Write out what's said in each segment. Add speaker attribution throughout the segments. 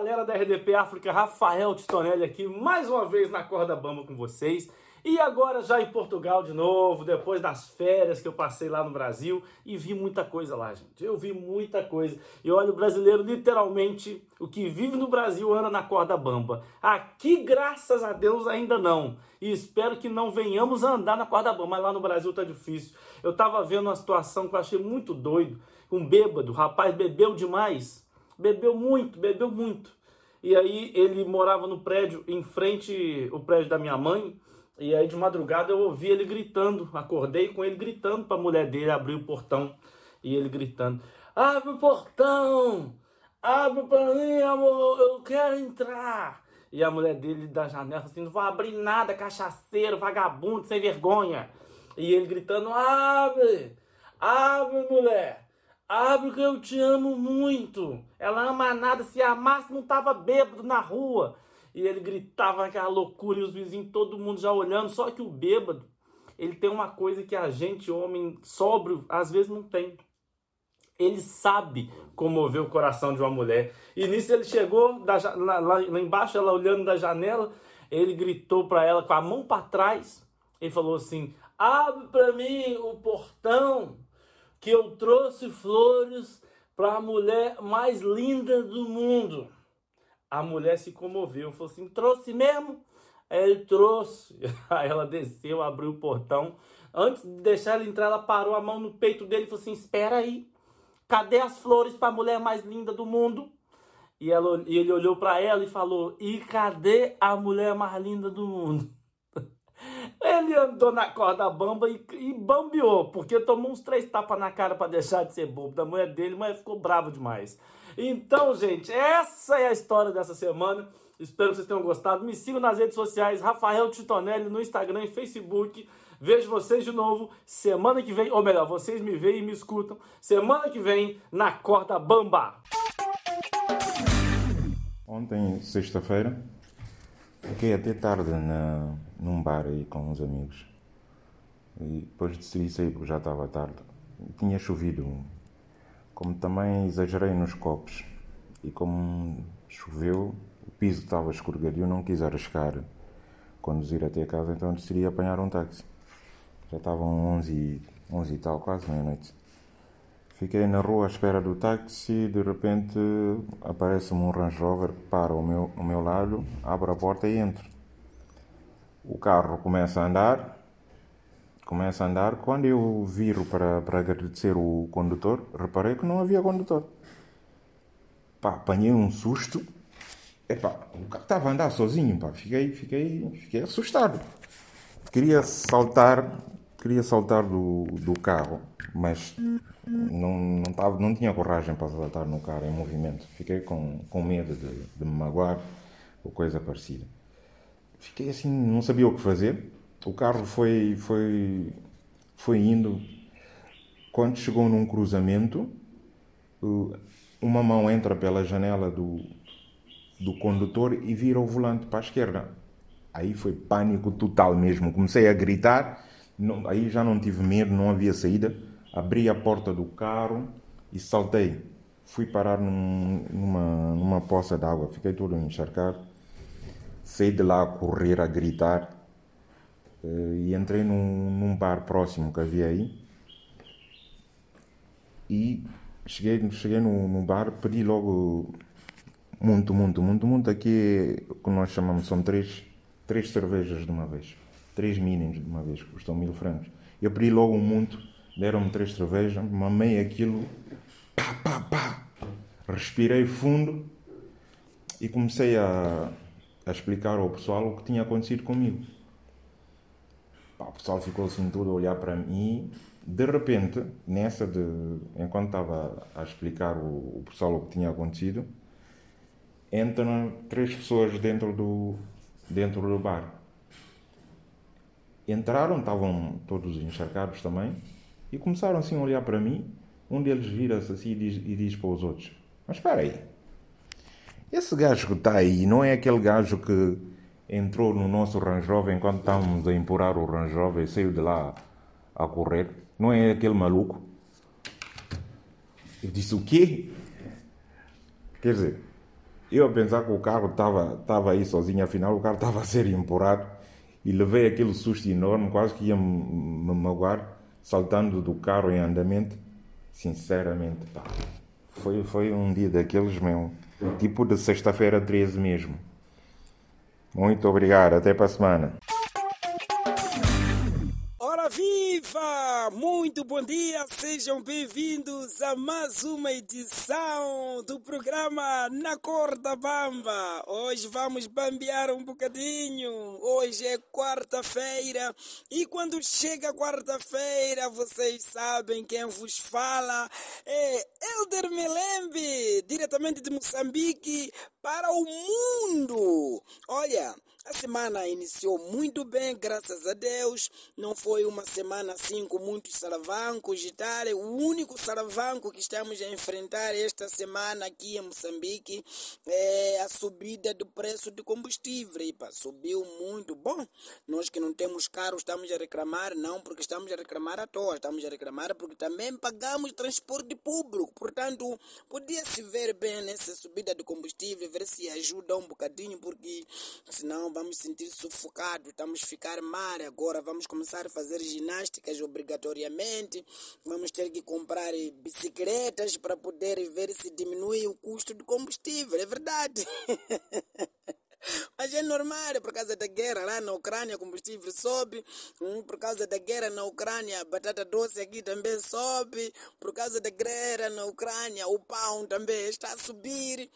Speaker 1: galera da RDP África, Rafael Titonelli aqui, mais uma vez na corda bamba com vocês. E agora já em Portugal de novo, depois das férias que eu passei lá no Brasil e vi muita coisa lá, gente. Eu vi muita coisa. E olha, o brasileiro literalmente, o que vive no Brasil anda na corda bamba. Aqui, graças a Deus, ainda não. E espero que não venhamos a andar na corda bamba, mas lá no Brasil tá difícil. Eu tava vendo uma situação que eu achei muito doido. Um bêbado, o rapaz bebeu demais. Bebeu muito, bebeu muito. E aí ele morava no prédio, em frente o prédio da minha mãe. E aí de madrugada eu ouvi ele gritando, acordei com ele gritando para a mulher dele abrir o portão. E ele gritando: Abre o portão! Abre para mim, amor, eu quero entrar. E a mulher dele da janela assim: Não vou abrir nada, cachaceiro, vagabundo, sem vergonha. E ele gritando: Abre! Abre, mulher! Abre que eu te amo muito. Ela ama nada, se amasse não tava bêbado na rua e ele gritava aquela loucura e os vizinhos, todo mundo já olhando. Só que o bêbado, ele tem uma coisa que a gente, homem sóbrio, às vezes não tem. Ele sabe comover o coração de uma mulher. E nisso ele chegou da, lá, lá, embaixo, ela olhando da janela, ele gritou para ela com a mão para trás. Ele falou assim: Abre para mim o portão, que eu trouxe flores para a mulher mais linda do mundo. A mulher se comoveu, falou assim: trouxe mesmo? Ele trouxe. Aí ela desceu, abriu o portão. Antes de deixar ele entrar, ela parou a mão no peito dele e falou assim: Espera aí, cadê as flores para a mulher mais linda do mundo? E, ela, e ele olhou para ela e falou: E cadê a mulher mais linda do mundo? Ele andou na corda bamba e, e bambeou, porque tomou uns três tapas na cara para deixar de ser bobo da mulher dele, mas ficou bravo demais. Então, gente, essa é a história dessa semana. Espero que vocês tenham gostado. Me sigam nas redes sociais, Rafael Titonelli, no Instagram e Facebook. Vejo vocês de novo semana que vem, ou melhor, vocês me veem e me escutam semana que vem na Corda Bamba.
Speaker 2: Ontem, sexta-feira, fiquei até tarde na, num bar aí com uns amigos. E depois decidi sair porque já estava tarde. Tinha chovido como também exagerei nos copos e como choveu, o piso estava escorregadio, não quis arriscar conduzir até casa, então decidi apanhar um táxi. Já estavam 11, 11 e tal, quase meia-noite. Fiquei na rua à espera do táxi de repente aparece-me um Range Rover para ao meu, ao meu lado, abre a porta e entro. O carro começa a andar, começa a andar. Quando eu viro para, para agradecer o condutor, reparei que não havia condutor. Pá, apanhei um susto. Epá, o carro estava a andar sozinho, pá. Fiquei, fiquei, fiquei assustado. Queria saltar, queria saltar do, do carro, mas não, não, tava, não tinha coragem para saltar no carro em movimento. Fiquei com, com medo de, de me magoar ou coisa parecida. Fiquei assim, não sabia o que fazer o carro foi, foi, foi indo. Quando chegou num cruzamento, uma mão entra pela janela do, do condutor e vira o volante para a esquerda. Aí foi pânico total mesmo. Comecei a gritar, não, aí já não tive medo, não havia saída. Abri a porta do carro e saltei. Fui parar num, numa, numa poça d'água, fiquei todo encharcado. Saí de lá a correr, a gritar. Uh, e entrei num, num, bar próximo que havia aí e cheguei, cheguei no, no bar, pedi logo muito, muito, muito, muito. Aqui o que nós chamamos são três, três cervejas de uma vez, três mínimos de uma vez, custam mil francos. Eu pedi logo um muito, deram-me três cervejas, mamei aquilo, pá, pá, pá, respirei fundo e comecei a, a explicar ao pessoal o que tinha acontecido comigo. Pá, o pessoal ficou assim tudo a olhar para mim. De repente, nessa de. Enquanto estava a explicar o, o pessoal o que tinha acontecido, entram três pessoas dentro do, dentro do bar. Entraram, estavam todos encharcados também, e começaram assim a olhar para mim. Um deles vira-se assim e diz, e diz para os outros: Mas espera aí, esse gajo que está aí não é aquele gajo que entrou no nosso Range Rover enquanto estávamos a empurrar o Range Rover e saiu de lá a correr. Não é aquele maluco? Eu disse o quê? Quer dizer, Eu a pensar que o carro estava tava aí sozinho, afinal o carro estava a ser empurrado e levei aquele susto enorme, quase que ia me magoar, saltando do carro em andamento. Sinceramente, pá, foi, foi um dia daqueles, meu, tipo de sexta-feira 13 mesmo. Muito obrigado, até para a semana.
Speaker 3: Muito bom dia, sejam bem-vindos a mais uma edição do programa Na Corda Bamba. Hoje vamos bambear um bocadinho. Hoje é quarta-feira e quando chega quarta-feira, vocês sabem quem vos fala é Elder Melembe, diretamente de Moçambique para o mundo. Olha, a semana iniciou muito bem, graças a Deus. Não foi uma semana assim com muitos salavancos e tal. O único salavanco que estamos a enfrentar esta semana aqui em Moçambique é a subida do preço do combustível. Epa, subiu muito. Bom, nós que não temos carro estamos a reclamar, não porque estamos a reclamar à toa, estamos a reclamar porque também pagamos transporte público. Portanto, podia-se ver bem nessa subida do combustível, ver se ajuda um bocadinho, porque senão vamos sentir sufocados, estamos a ficar mal agora, vamos começar a fazer ginásticas obrigatoriamente, vamos ter que comprar bicicletas para poder ver se diminui o custo do combustível, é verdade. Mas é normal, por causa da guerra lá na Ucrânia, combustível sobe. Hum, por causa da guerra na Ucrânia, batata doce aqui também sobe. Por causa da guerra na Ucrânia, o pão também está a subir.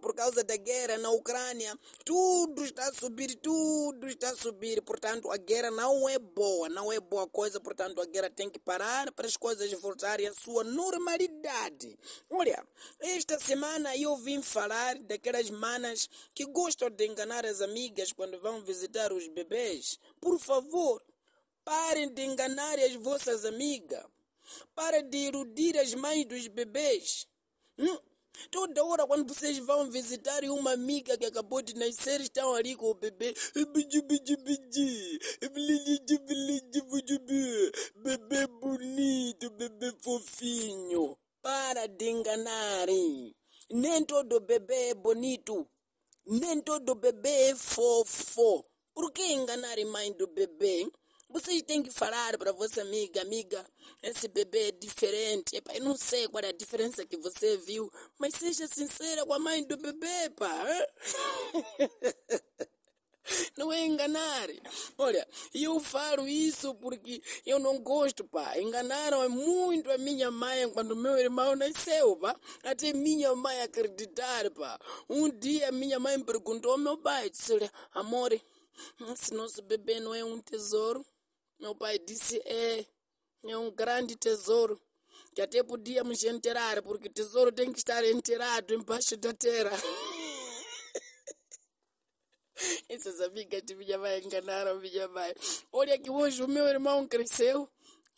Speaker 3: Por causa da guerra na Ucrânia, tudo está a subir, tudo está a subir. Portanto, a guerra não é boa, não é boa coisa. Portanto, a guerra tem que parar para as coisas voltarem à sua normalidade. Olha, esta semana eu vim falar daquelas manas que gostam de enganar as amigas quando vão visitar os bebês. Por favor, parem de enganar as vossas amigas. Parem de iludir as mães dos bebês. Hum? Toda hora quando vocês vão visitar uma amiga que acabou de nascer, estão ali com o bebê. Bebê bonito, bebê fofinho. Para de enganarem. Nem todo bebê é bonito. Nem todo bebê é fofo. Por que enganar a mãe do bebê? Vocês têm que falar para vossa amiga, amiga, esse bebê é diferente. Epa, eu não sei qual é a diferença que você viu, mas seja sincera com a mãe do bebê, pá. Não é enganar. Olha, eu falo isso porque eu não gosto, pá. Enganaram muito a minha mãe quando meu irmão nasceu, pá. Até minha mãe acreditar, pá. Um dia minha mãe perguntou ao meu pai, disse, amor, esse nosso bebê não é um tesouro? Meu pai disse, é, é um grande tesouro. Que até podíamos enterrar, porque tesouro tem que estar enterrado embaixo da terra. Essas amigas de minha mãe enganaram minha mãe. Olha que hoje o meu irmão cresceu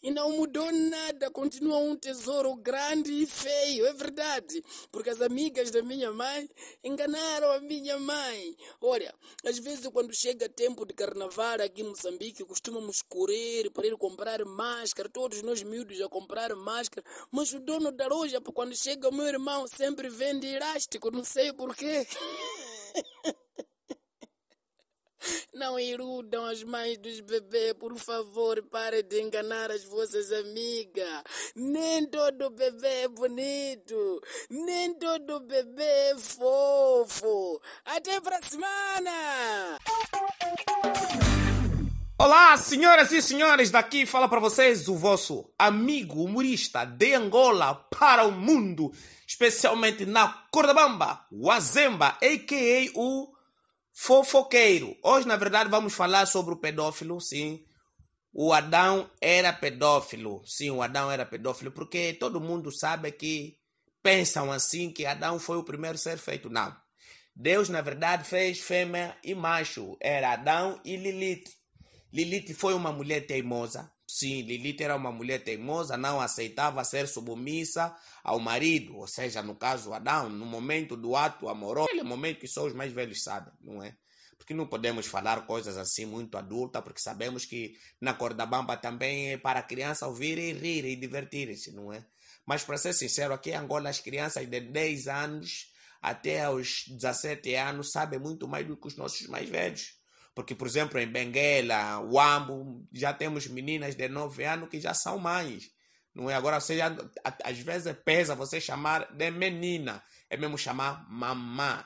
Speaker 3: e não mudou nada, continua um tesouro grande e feio, é verdade. Porque as amigas da minha mãe enganaram a minha mãe. Olha, às vezes quando chega tempo de carnaval aqui em Moçambique, costumamos correr para ir comprar máscara, todos nós miúdos a comprar máscara, mas o dono da loja, quando chega o meu irmão, sempre vende elástico, não sei porquê. Não iludam as mães dos bebês, por favor, pare de enganar as vossas amigas. Nem todo bebê é bonito, nem todo bebê é fofo. Até para semana!
Speaker 4: Olá, senhoras e senhores, daqui fala para vocês o vosso amigo humorista de Angola para o mundo, especialmente na Cordabamba, o Azemba, a.k.a. o Fofoqueiro. Hoje, na verdade, vamos falar sobre o pedófilo, sim. O Adão era pedófilo. Sim, o Adão era pedófilo, porque todo mundo sabe que pensam assim que Adão foi o primeiro ser feito. Não. Deus, na verdade, fez fêmea e macho. Era Adão e Lilith. Lilith foi uma mulher teimosa. Sim, Lilith era uma mulher teimosa, não aceitava ser submissa ao marido, ou seja, no caso Adão, no momento do ato amoroso, aquele momento que só os mais velhos sabem, não é? Porque não podemos falar coisas assim muito adultas, porque sabemos que na corda bamba também é para a criança ouvir e rir e divertir-se, não é? Mas para ser sincero, aqui em Angola as crianças de 10 anos até aos 17 anos sabem muito mais do que os nossos mais velhos. Porque, por exemplo, em Benguela, Uambo, já temos meninas de 9 anos que já são mães. Não é? Agora, você já, às vezes pesa você chamar de menina. É mesmo chamar mamã.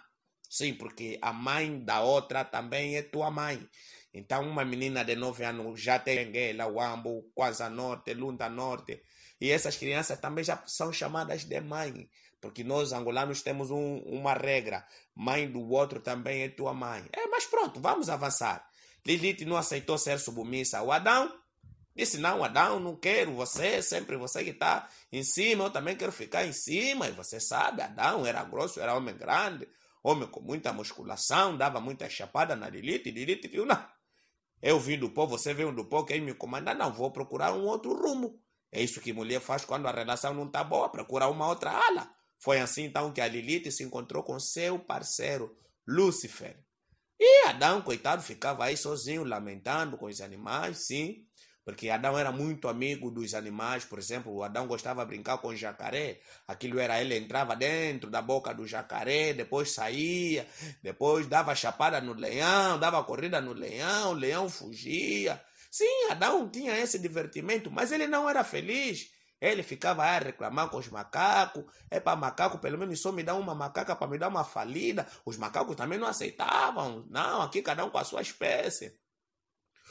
Speaker 4: Sim, porque a mãe da outra também é tua mãe. Então, uma menina de 9 anos já tem Benguela, Uambo, Quasa Norte, Lunda Norte. E essas crianças também já são chamadas de mãe. Porque nós, angolanos, temos um, uma regra. Mãe do outro também é tua mãe. É, mas pronto, vamos avançar. Lilith não aceitou ser submissa. O Adão disse, não, Adão, não quero você, sempre você que está em cima, eu também quero ficar em cima. E você sabe, Adão era grosso, era homem grande, homem com muita musculação, dava muita chapada na Lilith. E Lilith viu, não, eu vim do pó, você veio do pó, quem me comanda? Não, vou procurar um outro rumo. É isso que mulher faz quando a relação não está boa, procura uma outra ala. Foi assim então que a Lilith se encontrou com seu parceiro, Lúcifer. E Adão, coitado, ficava aí sozinho, lamentando com os animais, sim, porque Adão era muito amigo dos animais, por exemplo, Adão gostava de brincar com o jacaré, aquilo era ele entrava dentro da boca do jacaré, depois saía, depois dava chapada no leão, dava corrida no leão, o leão fugia. Sim, Adão tinha esse divertimento, mas ele não era feliz. Ele ficava a reclamar com os macacos. É para macaco, pelo menos só me dá uma macaca para me dar uma falida. Os macacos também não aceitavam. Não, aqui cada um com a sua espécie.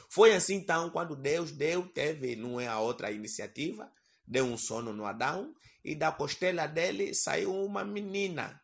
Speaker 4: Foi assim então quando Deus deu, teve, não é a outra iniciativa, deu um sono no Adão e da costela dele saiu uma menina.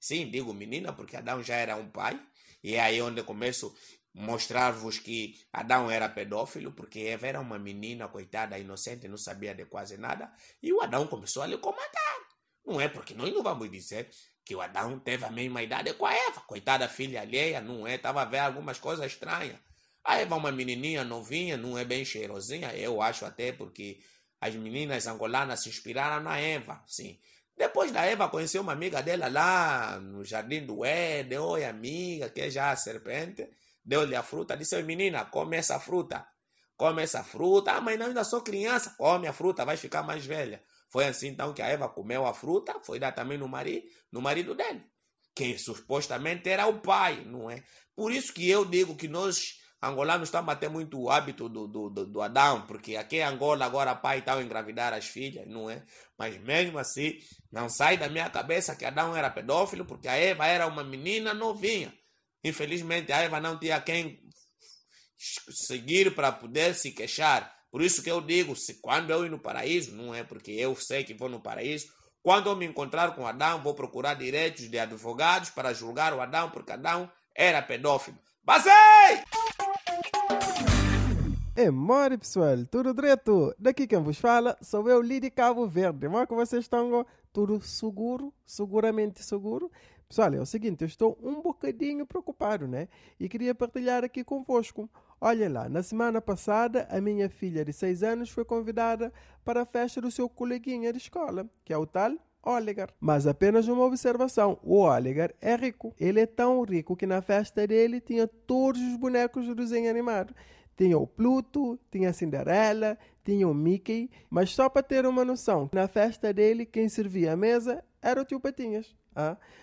Speaker 4: Sim, digo menina porque Adão já era um pai. E é aí onde começo mostrar-vos que Adão era pedófilo, porque Eva era uma menina, coitada, inocente, não sabia de quase nada, e o Adão começou a lhe comandar. Não é porque nós não vamos dizer que o Adão teve a mesma idade com a Eva, coitada filha alheia, não é? Estava a ver algumas coisas estranhas. A Eva é uma menininha novinha, não é bem cheirosinha, eu acho até porque as meninas angolanas se inspiraram na Eva, sim. Depois da Eva conheceu uma amiga dela lá no jardim do Éden, oi amiga, que é já a serpente, deu-lhe a fruta, disse, menina, come essa fruta. Come essa fruta. Ah, mas não, ainda sou criança. Come a fruta, vai ficar mais velha. Foi assim então que a Eva comeu a fruta, foi dar também no marido, no marido dele, que supostamente era o pai, não é? Por isso que eu digo que nós angolanos estamos a ter muito o hábito do, do, do, do Adão, porque aqui em Angola agora pai a engravidar as filhas, não é? Mas mesmo assim, não sai da minha cabeça que Adão era pedófilo, porque a Eva era uma menina novinha. Infelizmente, a Eva não tinha quem seguir para poder se queixar. Por isso que eu digo, se quando eu ir no paraíso, não é porque eu sei que vou no paraíso, quando eu me encontrar com Adão, vou procurar direitos de advogados para julgar o Adão, porque Adão era pedófilo. Basei!
Speaker 5: É mole, pessoal, tudo direto. Daqui quem vos fala sou eu, Lidi Cabo Verde. Que vocês estão tudo seguro, seguramente seguro. Pessoal, é o seguinte, eu estou um bocadinho preocupado, né? E queria partilhar aqui convosco. Olha lá, na semana passada, a minha filha de 6 anos foi convidada para a festa do seu coleguinha de escola, que é o tal Oligar. Mas apenas uma observação: o Oligar é rico. Ele é tão rico que na festa dele tinha todos os bonecos do desenho animado. Tinha o Pluto, tinha a Cinderela, tinha o Mickey, mas só para ter uma noção, na festa dele quem servia a mesa era o tio Patinhas.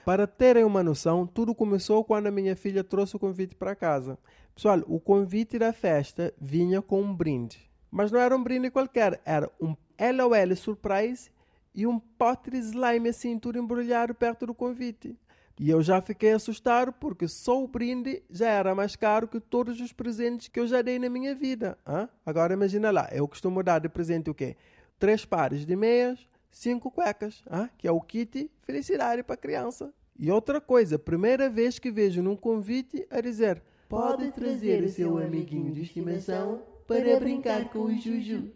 Speaker 5: Para terem uma noção, tudo começou quando a minha filha trouxe o convite para casa. Pessoal, o convite da festa vinha com um brinde. Mas não era um brinde qualquer, era um LOL Surprise e um pote de slime assim, tudo embrulhado perto do convite. E eu já fiquei assustado porque só o brinde já era mais caro que todos os presentes que eu já dei na minha vida. Ah? Agora imagina lá, eu costumo dar de presente o quê? Três pares de meias, cinco cuecas, ah, que é o kit felicidade para criança. E outra coisa, primeira vez que vejo num convite a dizer pode trazer o seu amiguinho de estimação para brincar com o Juju.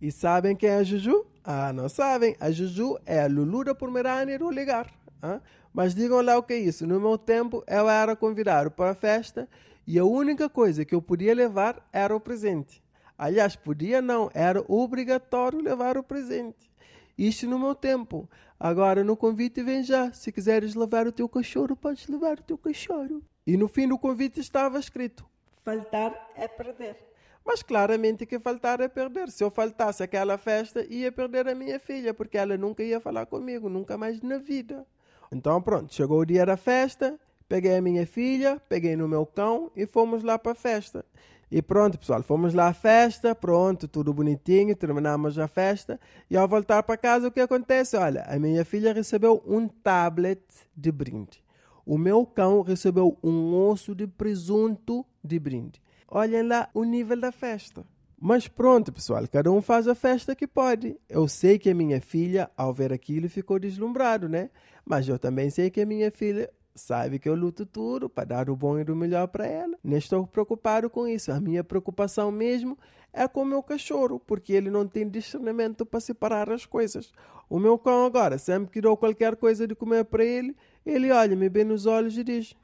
Speaker 5: E sabem quem é a Juju? Ah, não sabem. A Juju é a Lulu da Pomerânia do Ligar. Ah? Mas digam lá o que é isso. No meu tempo, eu era convidado para a festa e a única coisa que eu podia levar era o presente. Aliás, podia não, era obrigatório levar o presente. Isto no meu tempo. Agora no convite vem já. Se quiseres levar o teu cachorro, podes levar o teu cachorro. E no fim do convite estava escrito: Faltar é perder. Mas claramente que faltar é perder. Se eu faltasse aquela festa, ia perder a minha filha, porque ela nunca ia falar comigo, nunca mais na vida. Então pronto, chegou o dia da festa, peguei a minha filha, peguei no meu cão e fomos lá para a festa. E pronto, pessoal, fomos lá à festa, pronto, tudo bonitinho, terminamos a festa. E ao voltar para casa, o que acontece? Olha, a minha filha recebeu um tablet de brinde. O meu cão recebeu um osso de presunto de brinde. Olhem lá o nível da festa. Mas pronto, pessoal, cada um faz a festa que pode. Eu sei que a minha filha, ao ver aquilo, ficou deslumbrado, né? Mas eu também sei que a minha filha sabe que eu luto tudo para dar o bom e o melhor para ela. Nem estou preocupado com isso. A minha preocupação mesmo é com o meu cachorro, porque ele não tem discernimento para separar as coisas. O meu cão agora, sempre que dou qualquer coisa de comer para ele, ele olha-me bem nos olhos e diz...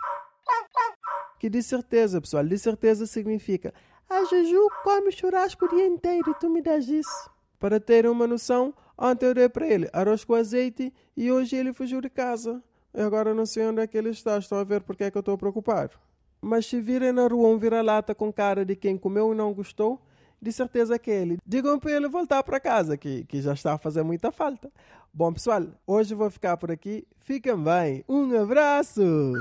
Speaker 5: Que de certeza, pessoal, de certeza significa a Juju come churrasco o dia inteiro e tu me das isso. Para terem uma noção, ontem eu dei para ele arroz com azeite e hoje ele fugiu de casa. E agora não sei onde é que ele está, estou a ver porque é que eu estou preocupado. Mas se virem na rua um vira-lata com cara de quem comeu e não gostou, de certeza que é ele. Digam para ele voltar para casa, que, que já está a fazer muita falta. Bom, pessoal, hoje vou ficar por aqui. Fiquem bem. Um abraço!